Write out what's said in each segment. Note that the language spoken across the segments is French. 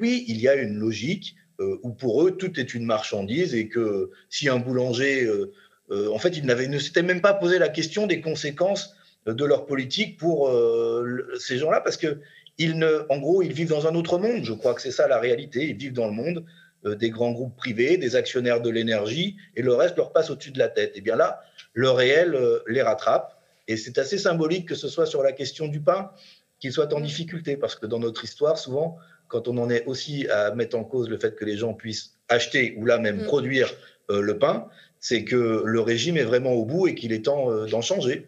oui, il y a une logique où pour eux, tout est une marchandise et que si un boulanger, en fait, ils ne s'étaient même pas posé la question des conséquences de leur politique pour ces gens-là, parce que ils ne, en gros, ils vivent dans un autre monde. Je crois que c'est ça la réalité. Ils vivent dans le monde des grands groupes privés, des actionnaires de l'énergie, et le reste leur passe au-dessus de la tête. Et bien là, le réel les rattrape. Et c'est assez symbolique que ce soit sur la question du pain qu'ils soient en difficulté, parce que dans notre histoire, souvent, quand on en est aussi à mettre en cause le fait que les gens puissent acheter ou là même mm. produire euh, le pain, c'est que le régime est vraiment au bout et qu'il est temps euh, d'en changer.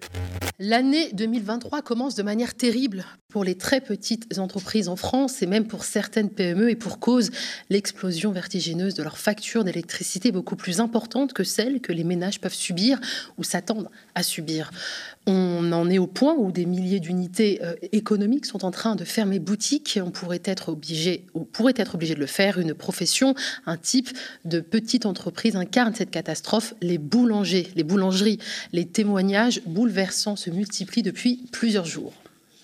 L'année 2023 commence de manière terrible pour les très petites entreprises en France et même pour certaines PME et pour cause l'explosion vertigineuse de leurs factures d'électricité beaucoup plus importante que celles que les ménages peuvent subir ou s'attendent à subir. On en est au point où des milliers d'unités euh, économiques sont en train de fermer boutique. On pourrait être obligé, ou pourrait être obligé de le faire. Une profession, un type de petite entreprise incarne cette catastrophe. Les boulangers, les boulangeries, les témoignages bouleversants se multiplient depuis plusieurs jours.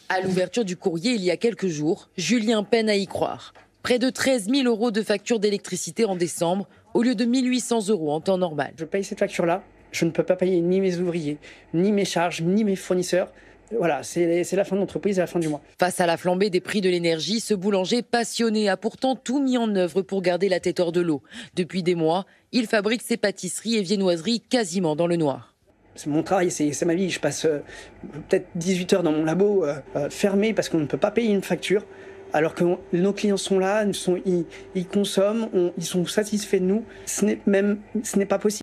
À l'ouverture du courrier il y a quelques jours, Julien peine à y croire. Près de 13 000 euros de facture d'électricité en décembre, au lieu de 1800 euros en temps normal. Je paye cette facture-là je ne peux pas payer ni mes ouvriers, ni mes charges, ni mes fournisseurs. Voilà, c'est la fin de l'entreprise à la fin du mois. Face à la flambée des prix de l'énergie, ce boulanger passionné a pourtant tout mis en œuvre pour garder la tête hors de l'eau. Depuis des mois, il fabrique ses pâtisseries et viennoiseries quasiment dans le noir. C'est mon travail, c'est ma vie. Je passe euh, peut-être 18 heures dans mon labo euh, euh, fermé parce qu'on ne peut pas payer une facture. Alors que nos clients sont là, ils, consomment, ils sont satisfaits de nous. Ce n'est même, ce n'est pas possible.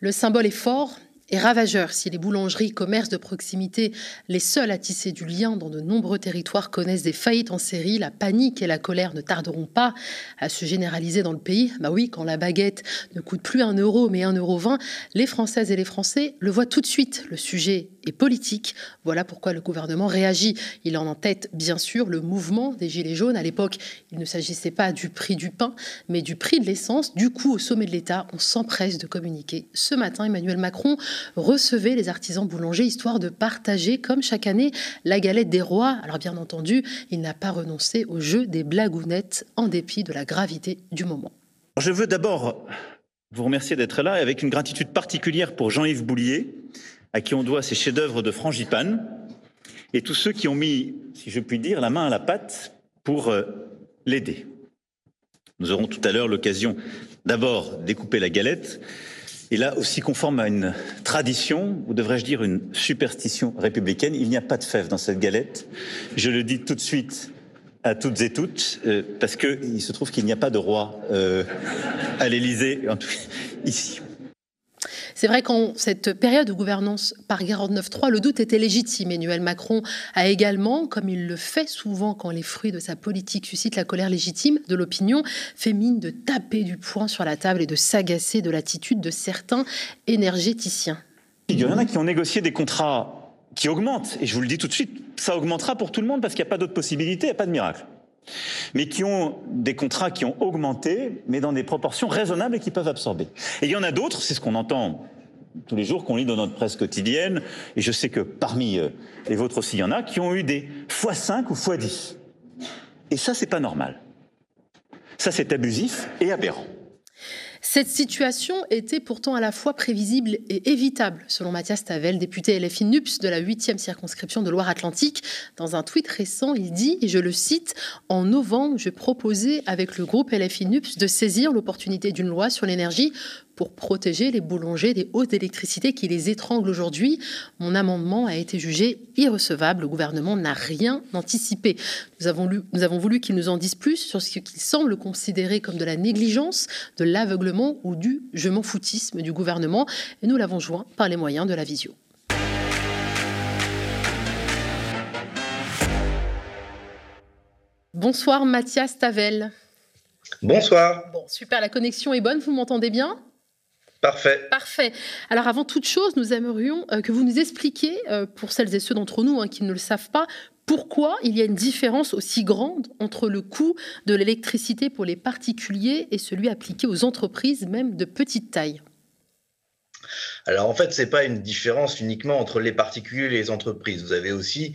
Le symbole est fort et ravageur si les boulangeries, commerces de proximité, les seuls à tisser du lien dans de nombreux territoires connaissent des faillites en série, la panique et la colère ne tarderont pas à se généraliser dans le pays. Bah oui, quand la baguette ne coûte plus un euro mais un euro vingt, les Françaises et les Français le voient tout de suite. Le sujet et politique. Voilà pourquoi le gouvernement réagit. Il en tête, bien sûr, le mouvement des Gilets jaunes. À l'époque, il ne s'agissait pas du prix du pain, mais du prix de l'essence. Du coup, au sommet de l'État, on s'empresse de communiquer. Ce matin, Emmanuel Macron recevait les artisans boulangers, histoire de partager, comme chaque année, la galette des rois. Alors, bien entendu, il n'a pas renoncé au jeu des blagounettes, en dépit de la gravité du moment. Je veux d'abord vous remercier d'être là, avec une gratitude particulière pour Jean-Yves Boulier, à qui on doit ces chefs-d'œuvre de frangipane, et tous ceux qui ont mis, si je puis dire, la main à la pâte pour euh, l'aider. Nous aurons tout à l'heure l'occasion d'abord découper la galette, et là aussi conforme à une tradition, ou devrais-je dire une superstition républicaine, il n'y a pas de fèves dans cette galette. Je le dis tout de suite à toutes et toutes, euh, parce qu'il se trouve qu'il n'y a pas de roi euh, à l'Élysée, ici. C'est vrai qu'en cette période de gouvernance par 49-3, le doute était légitime. Emmanuel Macron a également, comme il le fait souvent quand les fruits de sa politique suscitent la colère légitime de l'opinion, fait mine de taper du poing sur la table et de s'agacer de l'attitude de certains énergéticiens. Il y en a qui ont négocié des contrats qui augmentent, et je vous le dis tout de suite, ça augmentera pour tout le monde parce qu'il n'y a pas d'autre possibilité, il n'y a pas de miracle mais qui ont des contrats qui ont augmenté, mais dans des proportions raisonnables et qui peuvent absorber. Et il y en a d'autres, c'est ce qu'on entend tous les jours, qu'on lit dans notre presse quotidienne, et je sais que parmi euh, les vôtres aussi, il y en a, qui ont eu des x5 ou x10. Et ça, c'est pas normal. Ça, c'est abusif et aberrant. Cette situation était pourtant à la fois prévisible et évitable, selon Mathias Tavel, député LFI NUPS de la 8e circonscription de Loire-Atlantique. Dans un tweet récent, il dit, et je le cite, En novembre, je proposais avec le groupe LFI NUPS de saisir l'opportunité d'une loi sur l'énergie pour protéger les boulangers des hausses d'électricité qui les étranglent aujourd'hui. Mon amendement a été jugé irrecevable. Le gouvernement n'a rien anticipé. Nous avons, nous avons voulu qu'il nous en dise plus sur ce qu'il semble considérer comme de la négligence, de l'aveuglement ou du je m'en foutisme du gouvernement. Et nous l'avons joint par les moyens de la visio. Bonsoir Mathias Tavel. Bonsoir. Bon, super, la connexion est bonne, vous m'entendez bien? Parfait. Parfait. Alors avant toute chose, nous aimerions euh, que vous nous expliquiez, euh, pour celles et ceux d'entre nous hein, qui ne le savent pas, pourquoi il y a une différence aussi grande entre le coût de l'électricité pour les particuliers et celui appliqué aux entreprises, même de petite taille. Alors en fait, ce n'est pas une différence uniquement entre les particuliers et les entreprises. Vous avez aussi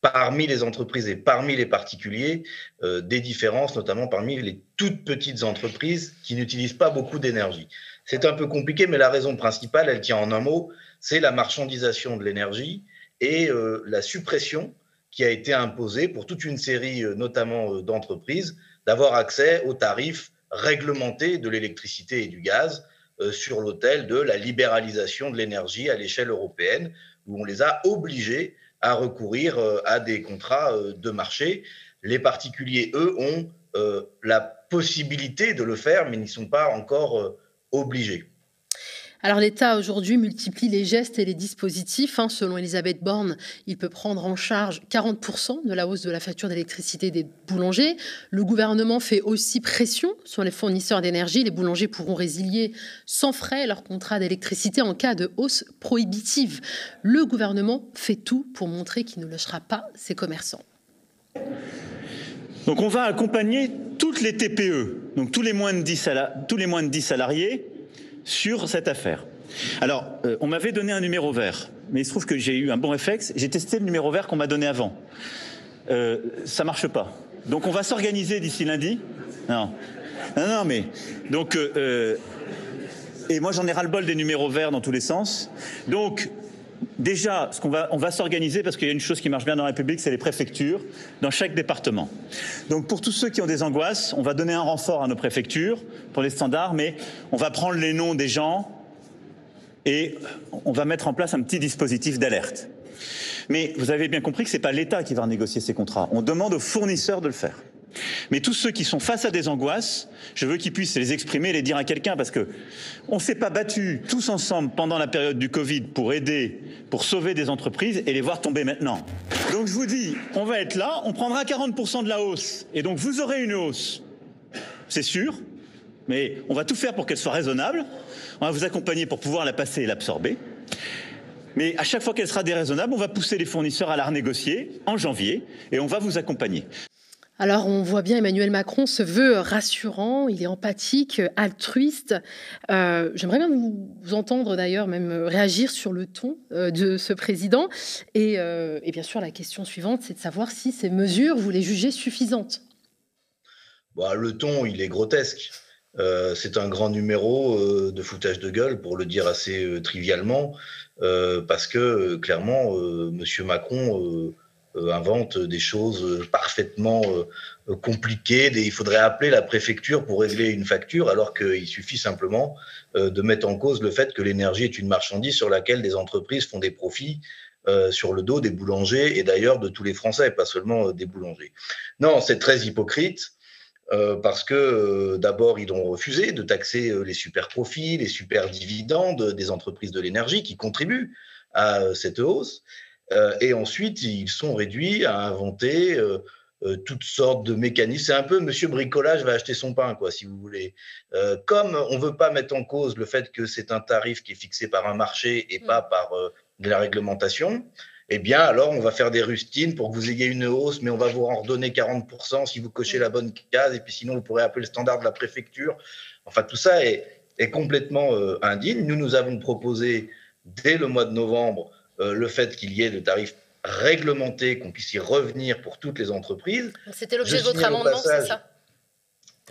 parmi les entreprises et parmi les particuliers des différences, notamment parmi les toutes petites entreprises qui n'utilisent pas beaucoup d'énergie. C'est un peu compliqué, mais la raison principale, elle tient en un mot, c'est la marchandisation de l'énergie et la suppression qui a été imposée pour toute une série, notamment d'entreprises, d'avoir accès aux tarifs réglementés de l'électricité et du gaz sur l'autel de la libéralisation de l'énergie à l'échelle européenne, où on les a obligés à recourir à des contrats de marché. Les particuliers, eux, ont la possibilité de le faire, mais n'y sont pas encore obligés. Alors l'État aujourd'hui multiplie les gestes et les dispositifs. Hein. Selon Elisabeth Borne, il peut prendre en charge 40% de la hausse de la facture d'électricité des boulangers. Le gouvernement fait aussi pression sur les fournisseurs d'énergie. Les boulangers pourront résilier sans frais leur contrat d'électricité en cas de hausse prohibitive. Le gouvernement fait tout pour montrer qu'il ne lâchera pas ses commerçants. Donc on va accompagner toutes les TPE, donc tous les moins de 10, tous les moins de 10 salariés, sur cette affaire. Alors, euh, on m'avait donné un numéro vert, mais il se trouve que j'ai eu un bon réflexe. J'ai testé le numéro vert qu'on m'a donné avant. Euh, ça marche pas. Donc, on va s'organiser d'ici lundi. Non, non, non, mais donc. Euh, et moi, j'en ai ras le bol des numéros verts dans tous les sens. Donc, déjà, ce qu'on va, on va s'organiser parce qu'il y a une chose qui marche bien dans la République, c'est les préfectures dans chaque département. Donc pour tous ceux qui ont des angoisses, on va donner un renfort à nos préfectures pour les standards, mais on va prendre les noms des gens et on va mettre en place un petit dispositif d'alerte. Mais vous avez bien compris que ce n'est pas l'État qui va négocier ces contrats. On demande aux fournisseurs de le faire. Mais tous ceux qui sont face à des angoisses, je veux qu'ils puissent les exprimer les dire à quelqu'un parce que on s'est pas battu tous ensemble pendant la période du Covid pour aider, pour sauver des entreprises et les voir tomber maintenant. Donc je vous dis, on va être là, on prendra 40% de la hausse et donc vous aurez une hausse. C'est sûr, mais on va tout faire pour qu'elle soit raisonnable. On va vous accompagner pour pouvoir la passer et l'absorber. Mais à chaque fois qu'elle sera déraisonnable, on va pousser les fournisseurs à la renégocier en janvier et on va vous accompagner. Alors, on voit bien Emmanuel Macron se veut rassurant, il est empathique, altruiste. Euh, j'aimerais bien vous, entendre d'ailleurs même réagir sur le ton euh, de ce président. Et, euh, et, bien sûr, la question suivante, c'est de savoir si ces mesures, vous les jugez suffisantes. Bah, le ton, il est grotesque. c'est un grand numéro de foutage de gueule, pour le dire assez trivialement, parce que clairement, Monsieur Macron invente des choses euh, parfaitement euh, compliquées. il faudrait appeler la préfecture pour régler une facture, alors qu'il suffit simplement de mettre en cause le fait que l'énergie est une marchandise sur laquelle des entreprises font des profits sur le dos des boulangers et d'ailleurs de tous les Français, pas seulement des boulangers. Non, c'est très hypocrite. parce que d'abord, ils ont refusé de taxer les super profits, les super dividendes des entreprises de l'énergie qui contribuent à cette hausse. Euh, et ensuite, ils sont réduits à inventer euh, euh, toutes sortes de mécanismes. C'est un peu Monsieur Bricolage va acheter son pain, quoi, si vous voulez. comme on ne veut pas mettre en cause le fait que c'est un tarif qui est fixé par un marché et pas mm. par de la réglementation, eh bien, alors on va faire des rustines pour que vous ayez une hausse, mais on va vous en redonner 40% si vous cochez la bonne case, et puis sinon, vous pourrez appeler le standard de la préfecture. Enfin, tout ça est, est complètement indigne. Nous, nous avons proposé, dès le mois de novembre, le fait qu'il y ait des tarifs réglementés, qu'on puisse y revenir pour toutes les entreprises. C'était l'objet de votre amendement, c'est ça?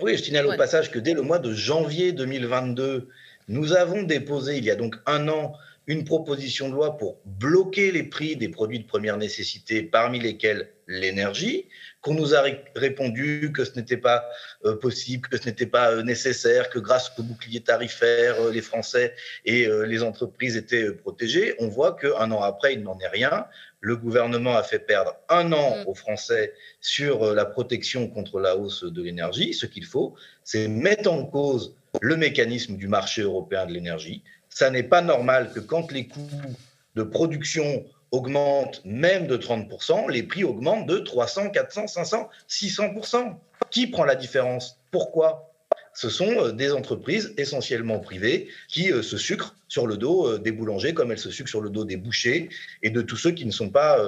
Oui, je signale au passage que dès le mois de janvier 2022, nous avons déposé, il y a donc un an, une proposition de loi pour bloquer les prix des produits de première nécessité, parmi lesquels l'énergie, qu'on nous a répondu que ce n'était pas euh, possible, que ce n'était pas euh, nécessaire, que grâce au bouclier tarifaire, euh, les Français et les entreprises étaient protégés. On voit qu'un an après, il n'en est rien. Le gouvernement a fait perdre un an mm. aux Français sur la protection contre la hausse de l'énergie. Ce qu'il faut, c'est mettre en cause le mécanisme du marché européen de l'énergie. Ça n'est pas normal que quand les coûts de production augmente même de 30%, les prix augmentent de 300, 400, 500, 600%. Qui prend la différence? Pourquoi? Ce sont euh, des entreprises essentiellement privées qui euh, se sucrent sur le dos euh, des boulangers comme elles se sucrent sur le dos des bouchers et de tous ceux qui ne sont pas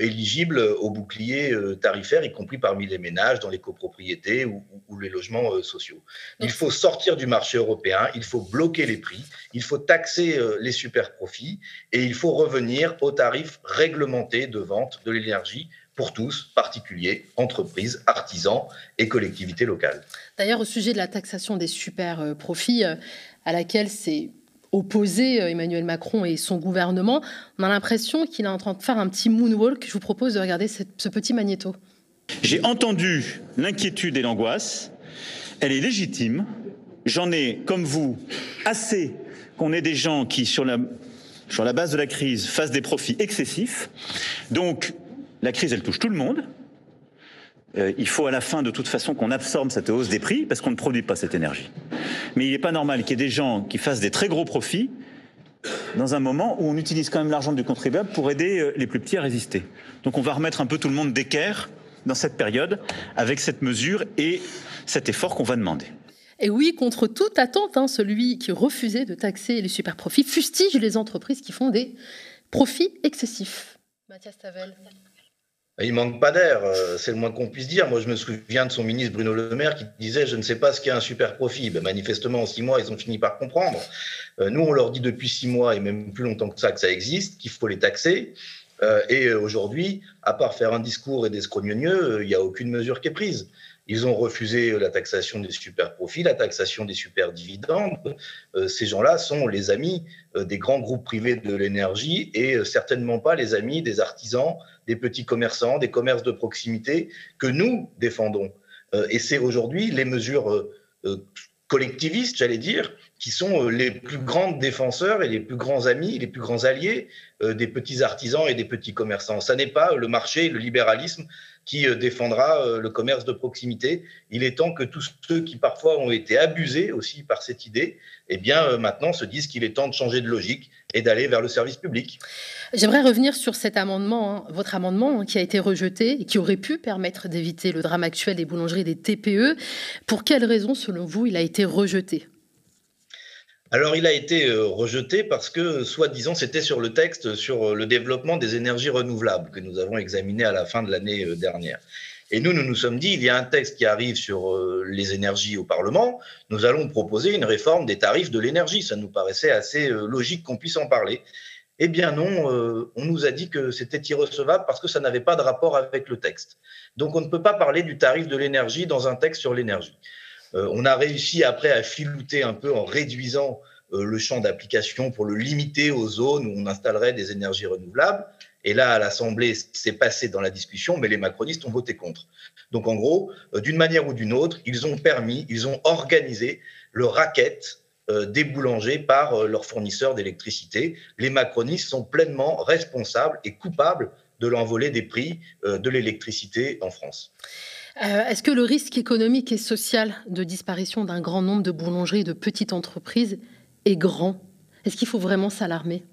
éligibles au bouclier tarifaire, y compris parmi les ménages, dans les copropriétés ou, ou, les logements sociaux. Il faut sortir du marché européen, il faut bloquer les prix, il faut taxer les super profits et il faut revenir aux tarifs réglementés de vente de l'énergie pour tous, particuliers, entreprises, artisans et collectivités locales. D'ailleurs, au sujet de la taxation des super profits, à laquelle c'est opposé euh, Emmanuel Macron et son gouvernement, on a l'impression qu'il est en train de faire un petit moonwalk. Je vous propose de regarder ce petit magnéto. J'ai entendu l'inquiétude et l'angoisse. Elle est légitime. J'en ai, comme vous, assez qu'on ait des gens qui, sur la, sur la base de la crise, fassent des profits excessifs. Donc, la crise, elle touche tout le monde. Euh, il faut à la fin, de toute façon, qu'on absorbe cette hausse des prix parce qu'on ne produit pas cette énergie. Mais il n'est pas normal qu'il y ait des gens qui fassent des très gros profits dans un moment où on utilise quand même l'argent du contribuable pour aider euh, les plus petits à résister. Donc on va remettre un peu tout le monde d'équerre dans cette période avec cette mesure et cet effort qu'on va demander. Et oui, contre toute attente, hein, celui qui refusait de taxer les super profits fustige les entreprises qui font des profits excessifs. Mathias Tavel. Il manque pas d'air, euh, c'est le moins qu'on puisse dire. Moi, je me souviens de son ministre Bruno Le Maire qui disait Je ne sais pas ce qu'est un super profit. Ben, manifestement, en six mois, ils ont fini par comprendre. Euh, nous, on leur dit depuis six mois et même plus longtemps que ça que ça existe, qu'il faut les taxer. Euh, et aujourd'hui, à part faire un discours et des scrogneux, il n'y a aucune mesure qui est prise. Ils ont refusé la taxation des super profits, la taxation des super dividendes. ces gens-là sont les amis des grands groupes privés de l'énergie et certainement pas les amis des artisans, des petits commerçants, des commerces de proximité que nous défendons. Euh, et c'est aujourd'hui les mesures euh, euh, collectivistes, j'allais dire, qui sont les plus grands défenseurs et les plus grands amis, les plus grands alliés des petits artisans et des petits commerçants. Ça n'est pas le marché, le libéralisme qui défendra le commerce de proximité. Il est temps que tous ceux qui parfois ont été abusés aussi par cette idée, eh bien maintenant se disent qu'il est temps de changer de logique et d'aller vers le service public. J'aimerais revenir sur cet amendement, hein, votre amendement hein, qui a été rejeté et qui aurait pu permettre d'éviter le drame actuel des boulangeries des TPE. Pour quelles raisons, selon vous, il a été rejeté? Alors, il a été euh, rejeté parce que, soi-disant, c'était sur le texte sur euh, le développement des énergies renouvelables que nous avons examiné à la fin de l'année euh, dernière. Et nous, nous nous sommes dit, il y a un texte qui arrive sur les énergies au Parlement, nous allons proposer une réforme des tarifs de l'énergie. Ça nous paraissait assez logique qu'on puisse en parler. Eh bien non, on nous a dit que c'était irrecevable parce que ça n'avait pas de rapport avec le texte. Donc on ne peut pas parler du tarif de l'énergie dans un texte sur l'énergie. Euh, on a réussi après à filouter un peu en réduisant euh, le champ d'application pour le limiter aux zones où on installerait des énergies renouvelables. Et là, à l'Assemblée, c'est passé dans la discussion, mais les macronistes ont voté contre. Donc en gros, d'une manière ou d'une autre, ils ont permis, ils ont organisé le racket euh, des boulangers par euh, leurs fournisseurs d'électricité. Les macronistes sont pleinement responsables et coupables de l'envolée des prix euh, de l'électricité en France. Est-ce que le risque économique et social de disparition d'un grand nombre de boulangeries et de petites entreprises est grand? Est-ce qu'il faut vraiment s'alarmer?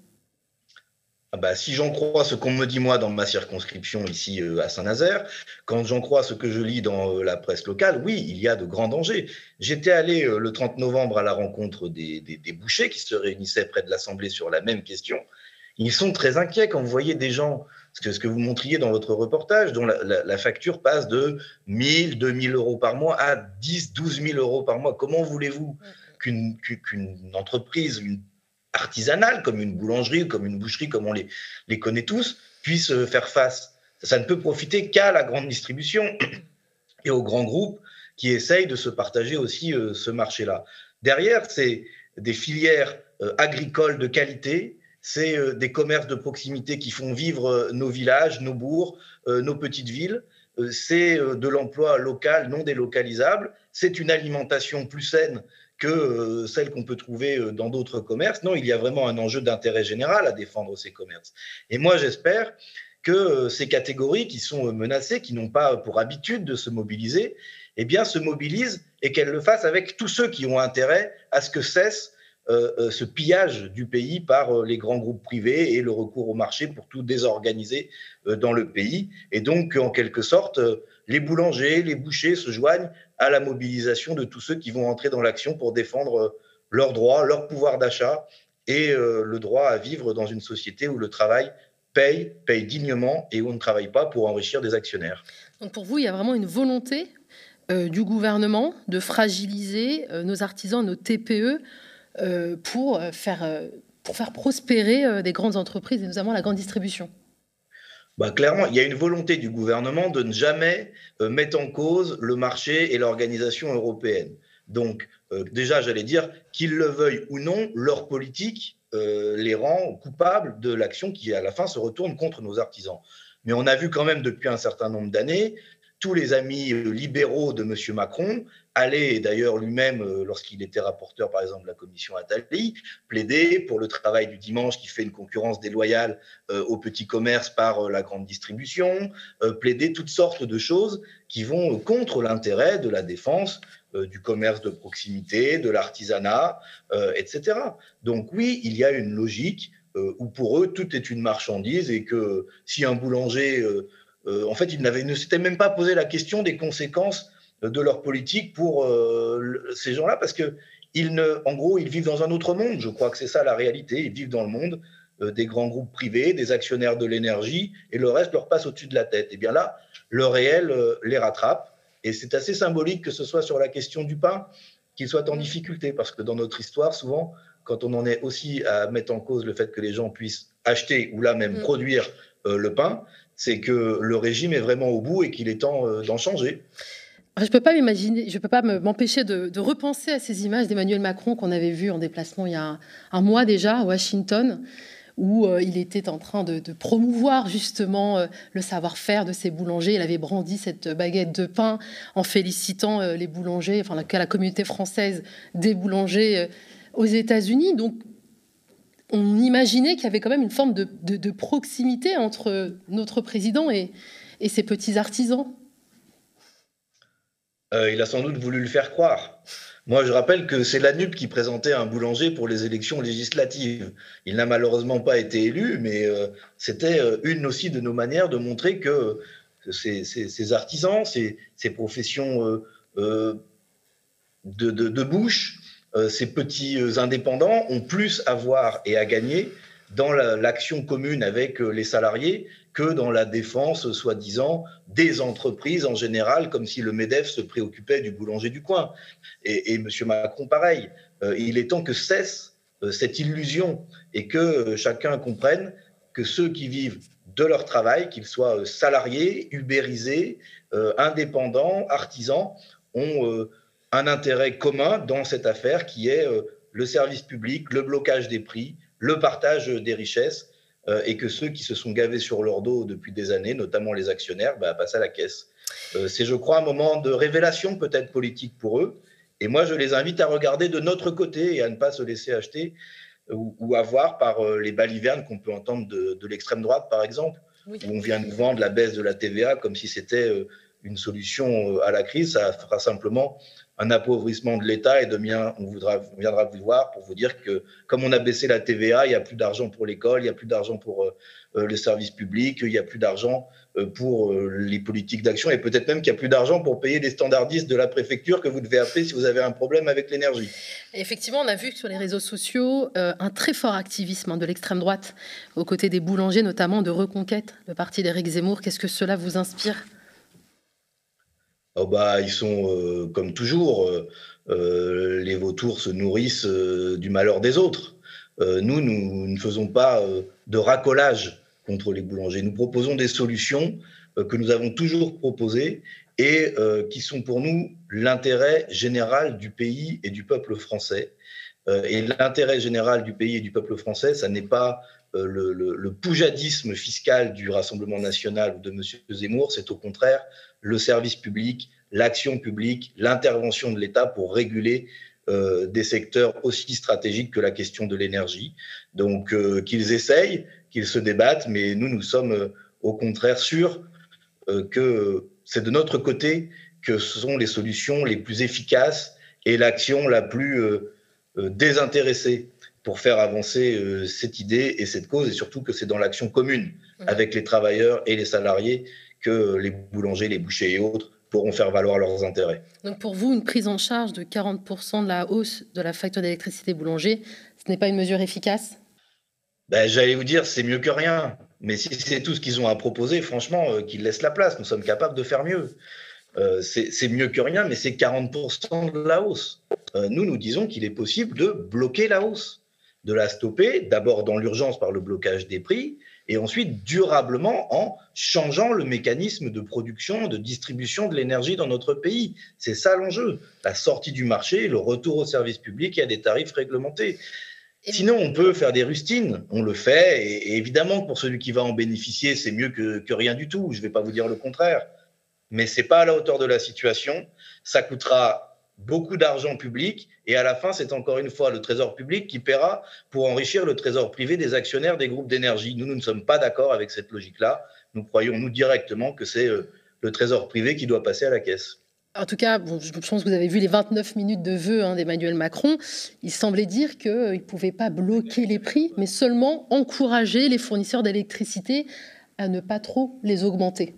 Ah bah, si j'en crois ce qu'on me dit moi dans ma circonscription ici euh, à Saint-Nazaire, quand j'en crois ce que je lis dans euh, la presse locale, oui, il y a de grands dangers. J'étais allé euh, le 30 novembre à la rencontre des, bouchers qui se réunissaient près de l'Assemblée sur la même question. Ils sont très inquiets quand vous voyez des gens, que, ce que vous montriez dans votre reportage, dont la, facture passe de 1000, 2000 euros par mois à 10, 12 000 euros par mois. Comment voulez-vous qu'une entreprise, une artisanales, comme une boulangerie, comme une boucherie, comme on les, les connaît tous, puissent euh, faire face? Ça ne peut profiter qu'à la grande distribution et aux grands groupes qui essayent de se partager aussi euh, ce marché-là. Derrière, c'est des filières euh, agricoles de qualité, c'est des commerces de proximité qui font vivre nos villages, nos bourgs, nos petites villes, c'est de l'emploi local non délocalisable, c'est une alimentation plus saine que euh, celles qu'on peut trouver euh, dans d'autres commerces. Non, il y a vraiment un enjeu d'intérêt général à défendre ces commerces. Et moi, j'espère que euh, ces catégories qui sont menacées, qui n'ont pas pour habitude de se mobiliser, eh bien, se mobilisent et qu'elles le fassent avec tous ceux qui ont intérêt à ce que cesse ce pillage du pays par les grands groupes privés et le recours au marché pour tout désorganiser dans le pays. Et donc, en quelque sorte, les boulangers, les bouchers se joignent à la mobilisation de tous ceux qui vont entrer dans l'action pour défendre euh, leurs droits, leur pouvoir d'achat et euh, le droit à vivre dans une société où le travail paye, paye dignement et où on ne travaille pas pour enrichir des actionnaires. Donc pour vous, il y a vraiment une volonté du gouvernement de fragiliser nos artisans, nos TPE pour faire, pour faire prospérer des grandes entreprises et notamment la grande distribution bah, clairement, il y a une volonté du gouvernement de ne jamais mettre en cause le marché et l'organisation européenne. Donc, déjà, j'allais dire, qu'ils le veuillent ou non, leur politique euh, les rend coupables de l'action qui, à la fin, se retourne contre nos artisans. Mais on a vu quand même depuis un certain nombre d'années tous les amis euh, libéraux de M. Macron aller, d'ailleurs lui-même, euh, lorsqu'il était rapporteur, par exemple, de la commission Attali, plaider pour le travail du dimanche qui fait une concurrence déloyale au petit commerce par la grande distribution, plaider toutes sortes de choses qui vont contre l'intérêt de la défense euh, du commerce de proximité, de l'artisanat, euh, etc. Donc oui, il y a une logique euh, où pour eux, tout est une marchandise et que si un boulanger, en fait, ils ne s'étaient même pas posé la question des conséquences de leur politique pour ces gens-là, parce que ils ne, en gros, ils vivent dans un autre monde. Je crois que c'est ça la réalité. Ils vivent dans le monde des grands groupes privés, des actionnaires de l'énergie, et le reste leur passe au-dessus de la tête. Et bien là, le réel les rattrape. Et c'est assez symbolique que ce soit sur la question du pain qu'il soit en difficulté, parce que dans notre histoire, souvent, quand on en est aussi à mettre en cause le fait que les gens puissent acheter ou là même mm. produire euh, le pain, c'est que le régime est vraiment au bout et qu'il est temps euh, d'en changer. Je ne peux pas m'imaginer, je peux pas m'empêcher de, repenser à ces images d'Emmanuel Macron qu'on avait vues en déplacement il y a un mois déjà à Washington où euh, il était en train de, promouvoir justement euh, le savoir-faire de ses boulangers. Il avait brandi cette baguette de pain en félicitant les boulangers, enfin la, la communauté française des boulangers aux États-Unis. Donc on imaginait qu'il y avait quand même une forme de, proximité entre notre président et, et ses petits artisans. il a sans doute voulu le faire croire. Moi, je rappelle que c'est l'ANUP qui présentait un boulanger pour les élections législatives. Il n'a malheureusement pas été élu, mais euh, c'était euh, une aussi de nos manières de montrer que ces, artisans, ces, professions euh, de, bouche, ces petits indépendants ont plus à voir et à gagner dans l'action commune avec les salariés que dans la défense, soi-disant, des entreprises en général, comme si le MEDEF se préoccupait du boulanger du coin. Et, M. Macron, pareil. Euh, il est temps que cesse euh, cette illusion et que euh, chacun comprenne que ceux qui vivent de leur travail, qu'ils soient salariés, ubérisés, indépendants, artisans, ont un intérêt commun dans cette affaire qui est le service public, le blocage des prix, le partage des richesses euh, et que ceux qui se sont gavés sur leur dos depuis des années, notamment les actionnaires, bah, passent à la caisse. Euh, c'est, je crois, un moment de révélation peut-être politique pour eux. Et moi, je les invite à regarder de notre côté et à ne pas se laisser acheter ou, avoir par euh, les balivernes qu'on peut entendre de, l'extrême droite, par exemple, où on vient nous vendre la baisse de la TVA comme si c'était une solution à la crise. Ça fera simplement un appauvrissement de l'État et demain, on, voudra, on viendra vous voir pour vous dire que comme on a baissé la TVA, il n'y a plus d'argent pour l'école, il n'y a plus d'argent pour euh, euh, les services publics, il n'y a plus d'argent euh, pour les politiques d'action et peut-être même qu'il n'y a plus d'argent pour payer les standardistes de la préfecture que vous devez appeler si vous avez un problème avec l'énergie. Effectivement, on a vu sur les réseaux sociaux un très fort activisme hein, de l'extrême droite aux côtés des boulangers, notamment de Reconquête, le parti d'Éric Zemmour. Qu'est-ce que cela vous inspire? Oh, bah, ils sont euh, comme toujours, euh, euh, les vautours se nourrissent du malheur des autres. nous, nous ne faisons pas de racolage contre les boulangers. Nous proposons des solutions que nous avons toujours proposées et qui sont pour nous l'intérêt général du pays et du peuple français. et l'intérêt général du pays et du peuple français, ça n'est pas le, le, poujadisme fiscal du Rassemblement national ou de M. Zemmour, c'est au contraire le service public, l'action publique, l'intervention de l'État pour réguler euh, des secteurs aussi stratégiques que la question de l'énergie. Donc euh, qu'ils essayent, qu'ils se débattent, mais nous, nous sommes euh, au contraire sûrs que c'est de notre côté que ce sont les solutions les plus efficaces et l'action la plus désintéressée pour faire avancer cette idée et cette cause, et surtout que c'est dans l'action commune mmh. avec les travailleurs et les salariés que les boulangers, les bouchers et autres pourront faire valoir leurs intérêts. Donc pour vous, une prise en charge de 40% de la hausse de la facture d'électricité boulanger, ce n'est pas une mesure efficace? Ben, J'allais vous dire, c'est mieux que rien. Mais si c'est tout ce qu'ils ont à proposer, franchement, euh, qu'ils laissent la place. Nous sommes capables de faire mieux. euh, c'est mieux que rien, mais c'est 40% de la hausse. Euh, nous, nous disons qu'il est possible de bloquer la hausse, de la stopper, d'abord dans l'urgence par le blocage des prix, et ensuite durablement en changeant le mécanisme de production, de distribution de l'énergie dans notre pays. C'est ça l'enjeu, la sortie du marché, le retour au service public et à des tarifs réglementés. Sinon, on peut faire des rustines, on le fait, et, évidemment, pour celui qui va en bénéficier, c'est mieux que, que, rien du tout, je ne vais pas vous dire le contraire, mais ce n'est pas à la hauteur de la situation, ça coûtera beaucoup d'argent public, et à la fin, c'est encore une fois le Trésor public qui paiera pour enrichir le Trésor privé des actionnaires des groupes d'énergie. Nous, nous ne sommes pas d'accord avec cette logique-là, nous croyons, nous, directement que c'est euh, le Trésor privé qui doit passer à la caisse. En tout cas, je pense que vous avez vu les 29 minutes de vœux hein, d'Emmanuel Macron. Il semblait dire qu'il ne pouvait pas bloquer les prix, mais seulement encourager les fournisseurs d'électricité à ne pas trop les augmenter.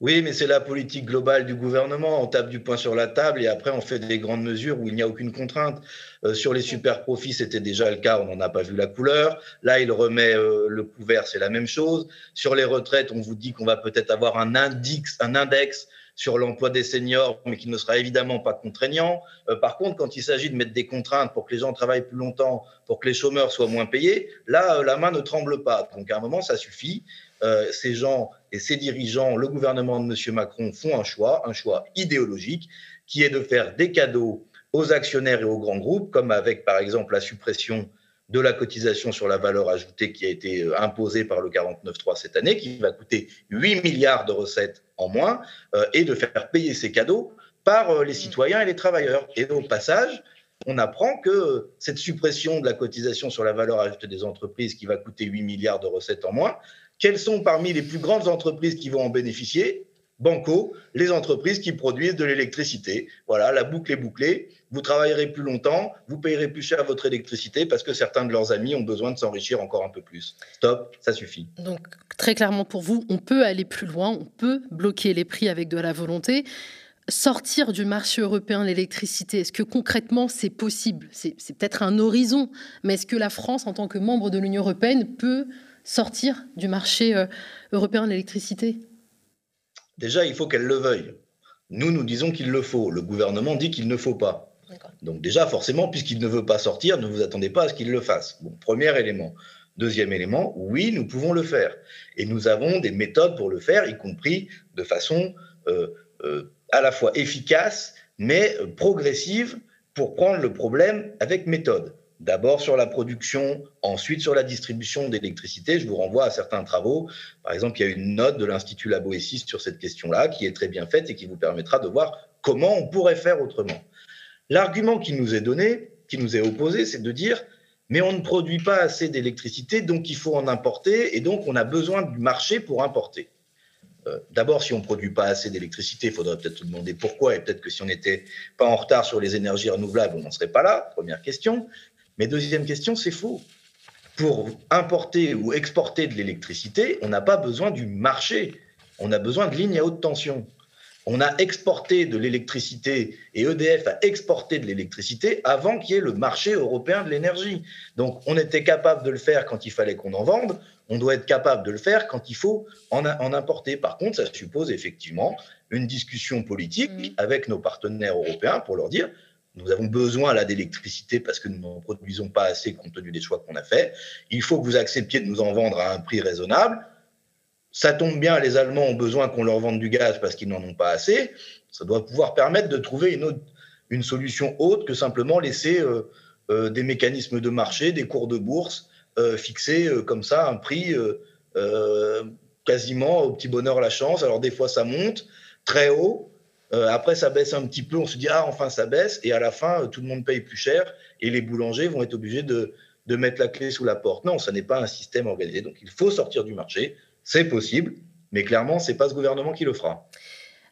Oui, mais c'est la politique globale du gouvernement. On tape du poing sur la table et après on fait des grandes mesures où il n'y a aucune contrainte. Euh, sur les super profits, c'était déjà le cas, on n'en a pas vu la couleur. Là, il remet euh, le couvert, c'est la même chose. Sur les retraites, on vous dit qu'on va peut-être avoir un index, sur l'emploi des seniors, mais qui ne sera évidemment pas contraignant. Euh, par contre, quand il s'agit de mettre des contraintes pour que les gens travaillent plus longtemps, pour que les chômeurs soient moins payés, là, la main ne tremble pas. Donc, à un moment, ça suffit. Ces gens et ces dirigeants, le gouvernement de M. Macron font un choix, un choix idéologique, qui est de faire des cadeaux aux actionnaires et aux grands groupes, comme avec, par exemple, la suppression de la cotisation sur la valeur ajoutée qui a été euh, imposée par le 49.3 cette année, qui va coûter 8 milliards de recettes en moins, euh, et de faire payer ces cadeaux par euh, les citoyens et les travailleurs. Et au passage, on apprend que cette suppression de la cotisation sur la valeur ajoutée des entreprises qui va coûter 8 milliards de recettes en moins, quelles sont parmi les plus grandes entreprises qui vont en bénéficier? Banco, les entreprises qui produisent de l'électricité. Voilà, la boucle est bouclée. Vous travaillerez plus longtemps, vous payerez plus cher votre électricité parce que certains de leurs amis ont besoin de s'enrichir encore un peu plus. Stop, ça suffit. Donc, très clairement pour vous, on peut aller plus loin, on peut bloquer les prix avec de la volonté. Sortir du marché européen de l'électricité, est-ce que concrètement c'est possible? C'est peut-être un horizon, mais est-ce que la France, en tant que membre de l'Union européenne, peut sortir du marché euh, européen de l'électricité Déjà, il faut qu'elle le veuille. Nous, nous disons qu'il le faut. Le gouvernement dit qu'il ne faut pas. Donc déjà, forcément, puisqu'il ne veut pas sortir, ne vous attendez pas à ce qu'il le fasse. Bon, premier élément. Deuxième élément, oui, nous pouvons le faire. Et nous avons des méthodes pour le faire, y compris de façon euh, euh, à la fois efficace, mais progressive, pour prendre le problème avec méthode d'abord sur la production, ensuite sur la distribution d'électricité. Je vous renvoie à certains travaux. Par exemple, il y a une note de l'Institut Laboessis sur cette question-là qui est très bien faite et qui vous permettra de voir comment on pourrait faire autrement. L'argument qui nous est donné, qui nous est opposé, c'est de dire mais on ne produit pas assez d'électricité, donc il faut en importer, et donc on a besoin du marché pour importer. Euh, d'abord, si on ne produit pas assez d'électricité, il faudrait peut-être se demander pourquoi, et peut-être que si on n'était pas en retard sur les énergies renouvelables, on n'en serait pas là, première question. Mais deuxième question, c'est faux. Pour importer ou exporter de l'électricité, on n'a pas besoin du marché, on a besoin de lignes à haute tension. On a exporté de l'électricité et EDF a exporté de l'électricité avant qu'il y ait le marché européen de l'énergie. Donc on était capable de le faire quand il fallait qu'on en vende, on doit être capable de le faire quand il faut en, en importer. Par contre, ça suppose effectivement une discussion politique mmh. avec nos partenaires européens pour leur dire nous avons besoin là d'électricité parce que nous n'en produisons pas assez compte tenu des choix qu'on a faits. Il faut que vous acceptiez de nous en vendre à un prix raisonnable. Ça tombe bien, les Allemands ont besoin qu'on leur vende du gaz parce qu'ils n'en ont pas assez. Ça doit pouvoir permettre de trouver une, solution autre que simplement laisser euh, euh, des mécanismes de marché, des cours de bourse euh, fixer comme ça un prix quasiment au petit bonheur la chance. Alors des fois ça monte très haut, euh, après, ça baisse un petit peu, on se dit, ah, enfin, ça baisse, et à la fin, euh, tout le monde paye plus cher, et les boulangers vont être obligés de, de mettre la clé sous la porte. Non, ça n'est pas un système organisé. Donc, il faut sortir du marché, c'est possible, mais clairement, ce n'est pas ce gouvernement qui le fera.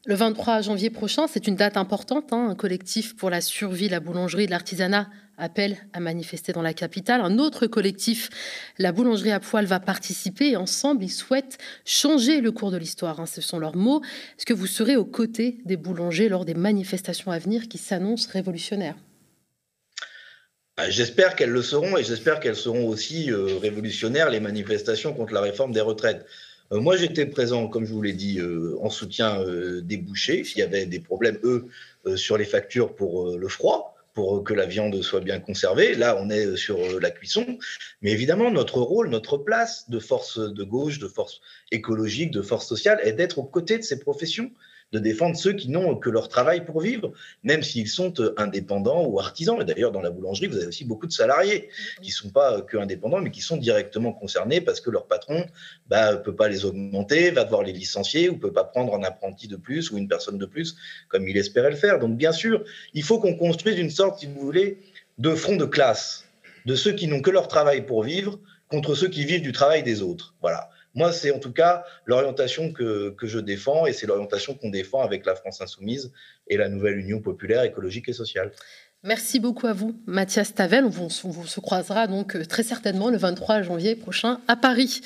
Le 23 janvier prochain, c'est une date importante. Hein. un collectif pour la survie, la boulangerie, de l'artisanat appelle à manifester dans la capitale. Un autre collectif, la boulangerie à poil, va participer et ensemble, ils souhaitent changer le cours de l'histoire. Hein. ce sont leurs mots. Est-ce que vous serez aux côtés des boulangers lors des manifestations à venir qui s'annoncent révolutionnaires? Bah, J'espère qu'elles le seront et j'espère qu'elles seront aussi euh, révolutionnaires, les manifestations contre la réforme des retraites. moi, j'étais présent, comme je vous l'ai dit, en soutien des bouchers. Il y avait des problèmes, eux, sur les factures pour le froid pour que la viande soit bien conservée. Là, on est sur la cuisson. Mais évidemment, notre rôle, notre place de force de gauche, de force écologique, de force sociale, est d'être aux côtés de ces professions de défendre ceux qui n'ont que leur travail pour vivre, même s'ils sont euh, indépendants ou artisans. Et d'ailleurs, dans la boulangerie, vous avez aussi beaucoup de salariés qui ne sont pas euh, que indépendants, mais qui sont directement concernés parce que leur patron ne bah, peut pas les augmenter, va devoir les licencier ou peut pas prendre un apprenti de plus ou une personne de plus comme il espérait le faire. Donc, bien sûr, il faut qu'on construise une sorte, si vous voulez, de front de classe de ceux qui n'ont que leur travail pour vivre contre ceux qui vivent du travail des autres. Voilà. Moi, c'est en tout cas l'orientation que, je défends et c'est l'orientation qu'on défend avec la France Insoumise et la nouvelle Union populaire, écologique et sociale. Merci beaucoup à vous, Mathias Tavel. On, on se croisera donc euh, très certainement le 23 janvier prochain à Paris.